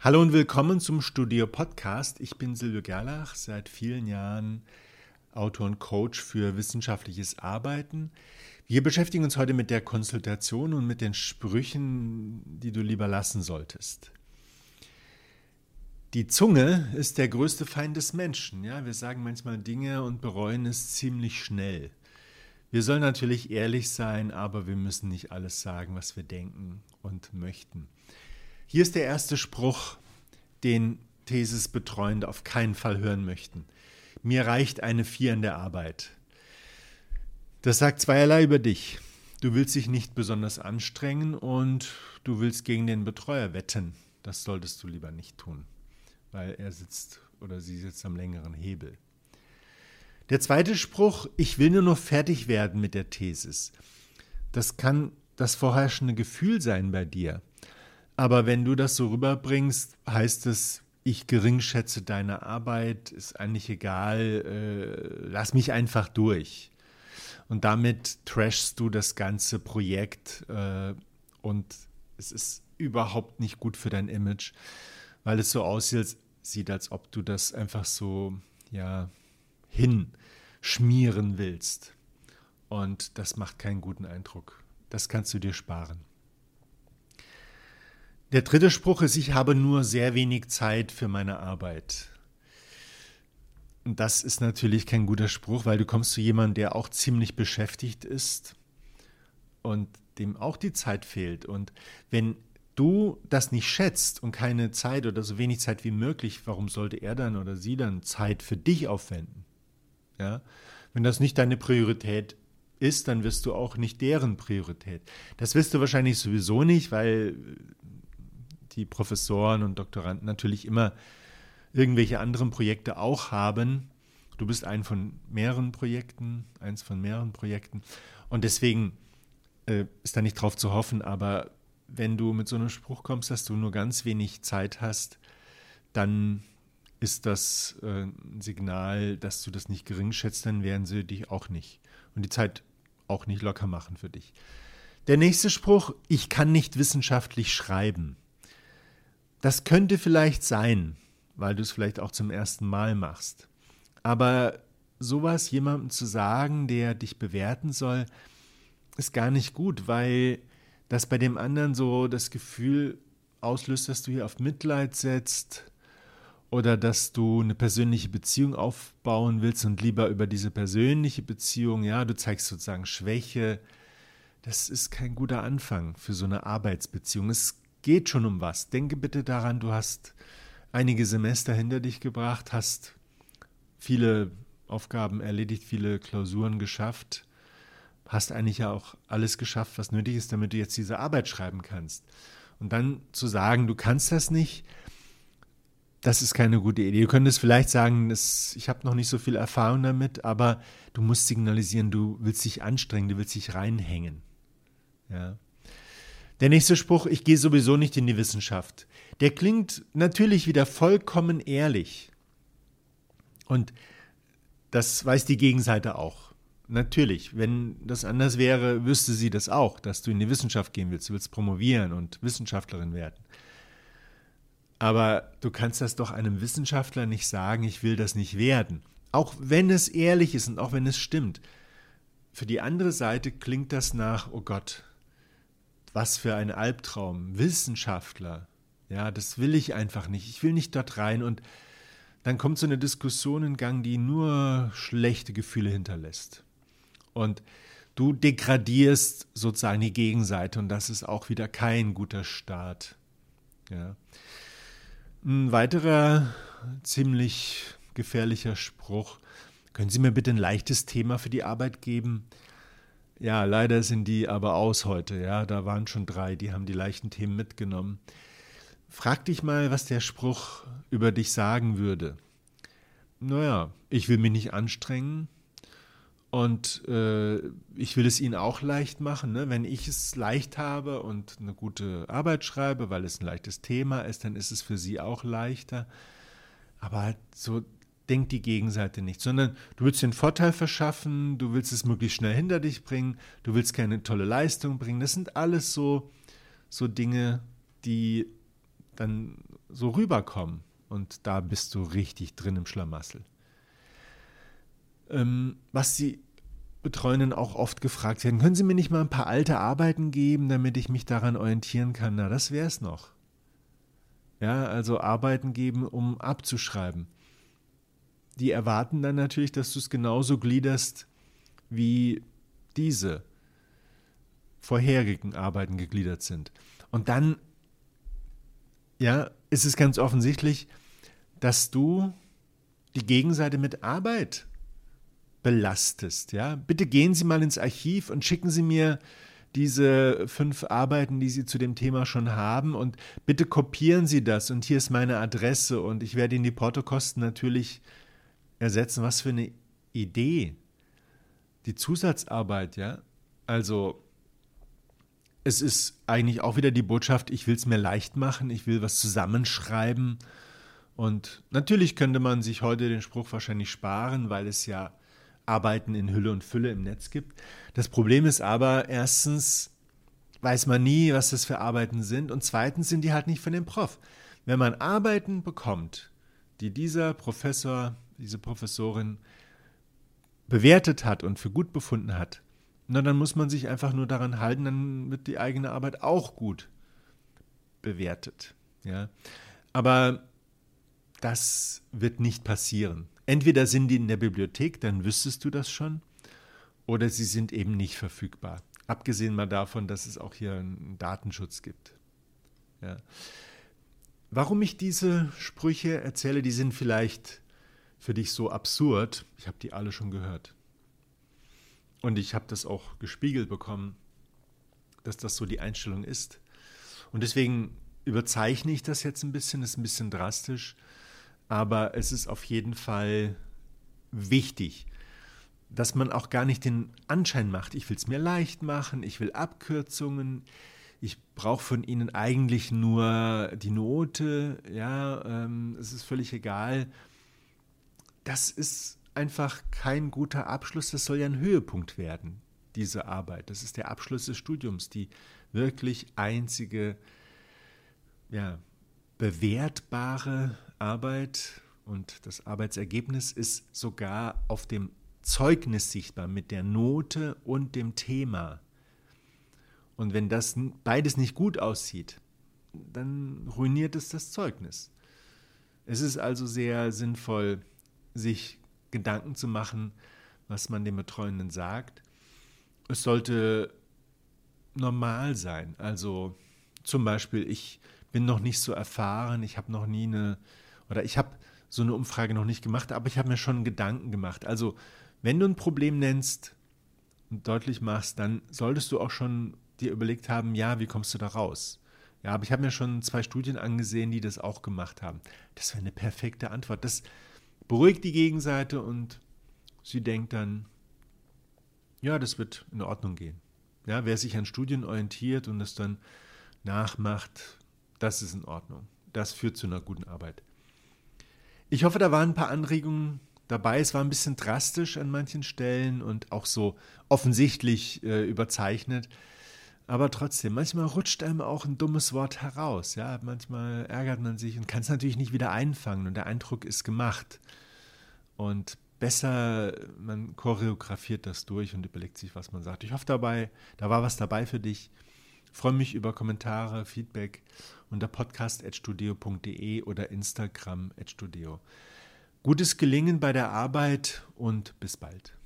Hallo und willkommen zum Studio Podcast. Ich bin Silvio Gerlach, seit vielen Jahren Autor und Coach für wissenschaftliches Arbeiten. Wir beschäftigen uns heute mit der Konsultation und mit den Sprüchen, die du lieber lassen solltest. Die Zunge ist der größte Feind des Menschen. Ja, wir sagen manchmal Dinge und bereuen es ziemlich schnell. Wir sollen natürlich ehrlich sein, aber wir müssen nicht alles sagen, was wir denken und möchten. Hier ist der erste Spruch, den Thesis-Betreuende auf keinen Fall hören möchten. Mir reicht eine Vier in der Arbeit. Das sagt zweierlei über dich. Du willst dich nicht besonders anstrengen und du willst gegen den Betreuer wetten. Das solltest du lieber nicht tun, weil er sitzt oder sie sitzt am längeren Hebel. Der zweite Spruch, ich will nur noch fertig werden mit der Thesis. Das kann das vorherrschende Gefühl sein bei dir. Aber wenn du das so rüberbringst, heißt es, ich geringschätze deine Arbeit, ist eigentlich egal, äh, lass mich einfach durch. Und damit trashst du das ganze Projekt äh, und es ist überhaupt nicht gut für dein Image, weil es so aussieht, als ob du das einfach so, ja, hinschmieren willst. Und das macht keinen guten Eindruck. Das kannst du dir sparen. Der dritte Spruch ist, ich habe nur sehr wenig Zeit für meine Arbeit. Und das ist natürlich kein guter Spruch, weil du kommst zu jemandem, der auch ziemlich beschäftigt ist und dem auch die Zeit fehlt. Und wenn du das nicht schätzt und keine Zeit oder so wenig Zeit wie möglich, warum sollte er dann oder sie dann Zeit für dich aufwenden? Ja? Wenn das nicht deine Priorität ist, dann wirst du auch nicht deren Priorität. Das wirst du wahrscheinlich sowieso nicht, weil die Professoren und Doktoranden natürlich immer irgendwelche anderen Projekte auch haben. Du bist ein von mehreren Projekten, eins von mehreren Projekten. Und deswegen äh, ist da nicht drauf zu hoffen, aber wenn du mit so einem Spruch kommst, dass du nur ganz wenig Zeit hast, dann ist das äh, ein Signal, dass du das nicht gering schätzt, dann werden sie dich auch nicht. Und die Zeit auch nicht locker machen für dich. Der nächste Spruch, ich kann nicht wissenschaftlich schreiben. Das könnte vielleicht sein, weil du es vielleicht auch zum ersten Mal machst. Aber sowas jemandem zu sagen, der dich bewerten soll, ist gar nicht gut, weil das bei dem anderen so das Gefühl auslöst, dass du hier auf Mitleid setzt oder dass du eine persönliche Beziehung aufbauen willst und lieber über diese persönliche Beziehung, ja, du zeigst sozusagen Schwäche. Das ist kein guter Anfang für so eine Arbeitsbeziehung. Es geht schon um was. Denke bitte daran, du hast einige Semester hinter dich gebracht, hast viele Aufgaben erledigt, viele Klausuren geschafft, hast eigentlich ja auch alles geschafft, was nötig ist, damit du jetzt diese Arbeit schreiben kannst. Und dann zu sagen, du kannst das nicht, das ist keine gute Idee. Du könntest vielleicht sagen, das, ich habe noch nicht so viel Erfahrung damit, aber du musst signalisieren, du willst dich anstrengen, du willst dich reinhängen. Ja. Der nächste Spruch, ich gehe sowieso nicht in die Wissenschaft. Der klingt natürlich wieder vollkommen ehrlich. Und das weiß die Gegenseite auch. Natürlich, wenn das anders wäre, wüsste sie das auch, dass du in die Wissenschaft gehen willst, du willst promovieren und Wissenschaftlerin werden. Aber du kannst das doch einem Wissenschaftler nicht sagen, ich will das nicht werden. Auch wenn es ehrlich ist und auch wenn es stimmt. Für die andere Seite klingt das nach, oh Gott, was für ein Albtraum. Wissenschaftler. Ja, das will ich einfach nicht. Ich will nicht dort rein. Und dann kommt so eine Diskussion in Gang, die nur schlechte Gefühle hinterlässt. Und du degradierst sozusagen die Gegenseite und das ist auch wieder kein guter Start. Ja. Ein weiterer ziemlich gefährlicher Spruch. Können Sie mir bitte ein leichtes Thema für die Arbeit geben? Ja, leider sind die aber aus heute. Ja, da waren schon drei, die haben die leichten Themen mitgenommen. Frag dich mal, was der Spruch über dich sagen würde. Naja, ich will mich nicht anstrengen und äh, ich will es ihnen auch leicht machen. Ne? Wenn ich es leicht habe und eine gute Arbeit schreibe, weil es ein leichtes Thema ist, dann ist es für sie auch leichter. Aber halt so denkt die Gegenseite nicht, sondern du willst den Vorteil verschaffen, du willst es möglichst schnell hinter dich bringen, du willst keine tolle Leistung bringen. Das sind alles so, so Dinge, die dann so rüberkommen. Und da bist du richtig drin im Schlamassel. Ähm, was die Betreuenden auch oft gefragt werden, können Sie mir nicht mal ein paar alte Arbeiten geben, damit ich mich daran orientieren kann? Na, das wäre es noch. Ja, also Arbeiten geben, um abzuschreiben. Die erwarten dann natürlich, dass du es genauso gliederst wie diese vorherigen Arbeiten gegliedert sind. Und dann, ja, ist es ganz offensichtlich, dass du die Gegenseite mit Arbeit belastest. Ja? Bitte gehen Sie mal ins Archiv und schicken Sie mir diese fünf Arbeiten, die Sie zu dem Thema schon haben und bitte kopieren Sie das und hier ist meine Adresse und ich werde Ihnen die Portokosten natürlich ersetzen. Was für eine Idee. Die Zusatzarbeit, ja. Also es ist eigentlich auch wieder die Botschaft, ich will es mir leicht machen, ich will was zusammenschreiben. Und natürlich könnte man sich heute den Spruch wahrscheinlich sparen, weil es ja Arbeiten in Hülle und Fülle im Netz gibt. Das Problem ist aber, erstens weiß man nie, was das für Arbeiten sind und zweitens sind die halt nicht von dem Prof. Wenn man Arbeiten bekommt, die dieser Professor, diese Professorin bewertet hat und für gut befunden hat, na, dann muss man sich einfach nur daran halten, dann wird die eigene Arbeit auch gut bewertet. Ja? Aber das wird nicht passieren. Entweder sind die in der Bibliothek, dann wüsstest du das schon, oder sie sind eben nicht verfügbar. Abgesehen mal davon, dass es auch hier einen Datenschutz gibt. Ja. Warum ich diese Sprüche erzähle, die sind vielleicht für dich so absurd. Ich habe die alle schon gehört. Und ich habe das auch gespiegelt bekommen, dass das so die Einstellung ist. Und deswegen überzeichne ich das jetzt ein bisschen, ist ein bisschen drastisch aber es ist auf jeden Fall wichtig, dass man auch gar nicht den Anschein macht, ich will es mir leicht machen, ich will Abkürzungen, ich brauche von ihnen eigentlich nur die Note, ja, ähm, es ist völlig egal. Das ist einfach kein guter Abschluss, das soll ja ein Höhepunkt werden, diese Arbeit. Das ist der Abschluss des Studiums, die wirklich einzige, ja, bewertbare Arbeit und das Arbeitsergebnis ist sogar auf dem Zeugnis sichtbar mit der Note und dem Thema. Und wenn das beides nicht gut aussieht, dann ruiniert es das Zeugnis. Es ist also sehr sinnvoll, sich Gedanken zu machen, was man dem Betreuenden sagt. Es sollte normal sein. Also zum Beispiel, ich bin noch nicht so erfahren, ich habe noch nie eine, oder ich habe so eine Umfrage noch nicht gemacht, aber ich habe mir schon Gedanken gemacht. Also, wenn du ein Problem nennst und deutlich machst, dann solltest du auch schon dir überlegt haben, ja, wie kommst du da raus? Ja, aber ich habe mir schon zwei Studien angesehen, die das auch gemacht haben. Das wäre eine perfekte Antwort. Das beruhigt die Gegenseite und sie denkt dann, ja, das wird in Ordnung gehen. Ja, wer sich an Studien orientiert und das dann nachmacht, das ist in Ordnung. Das führt zu einer guten Arbeit. Ich hoffe, da waren ein paar Anregungen dabei. Es war ein bisschen drastisch an manchen Stellen und auch so offensichtlich äh, überzeichnet. Aber trotzdem, manchmal rutscht einem auch ein dummes Wort heraus. Ja, manchmal ärgert man sich und kann es natürlich nicht wieder einfangen und der Eindruck ist gemacht. Und besser, man choreografiert das durch und überlegt sich, was man sagt. Ich hoffe dabei, da war was dabei für dich. Ich freue mich über Kommentare, Feedback unter podcast.studio.de oder Instagram.studio. Gutes Gelingen bei der Arbeit und bis bald.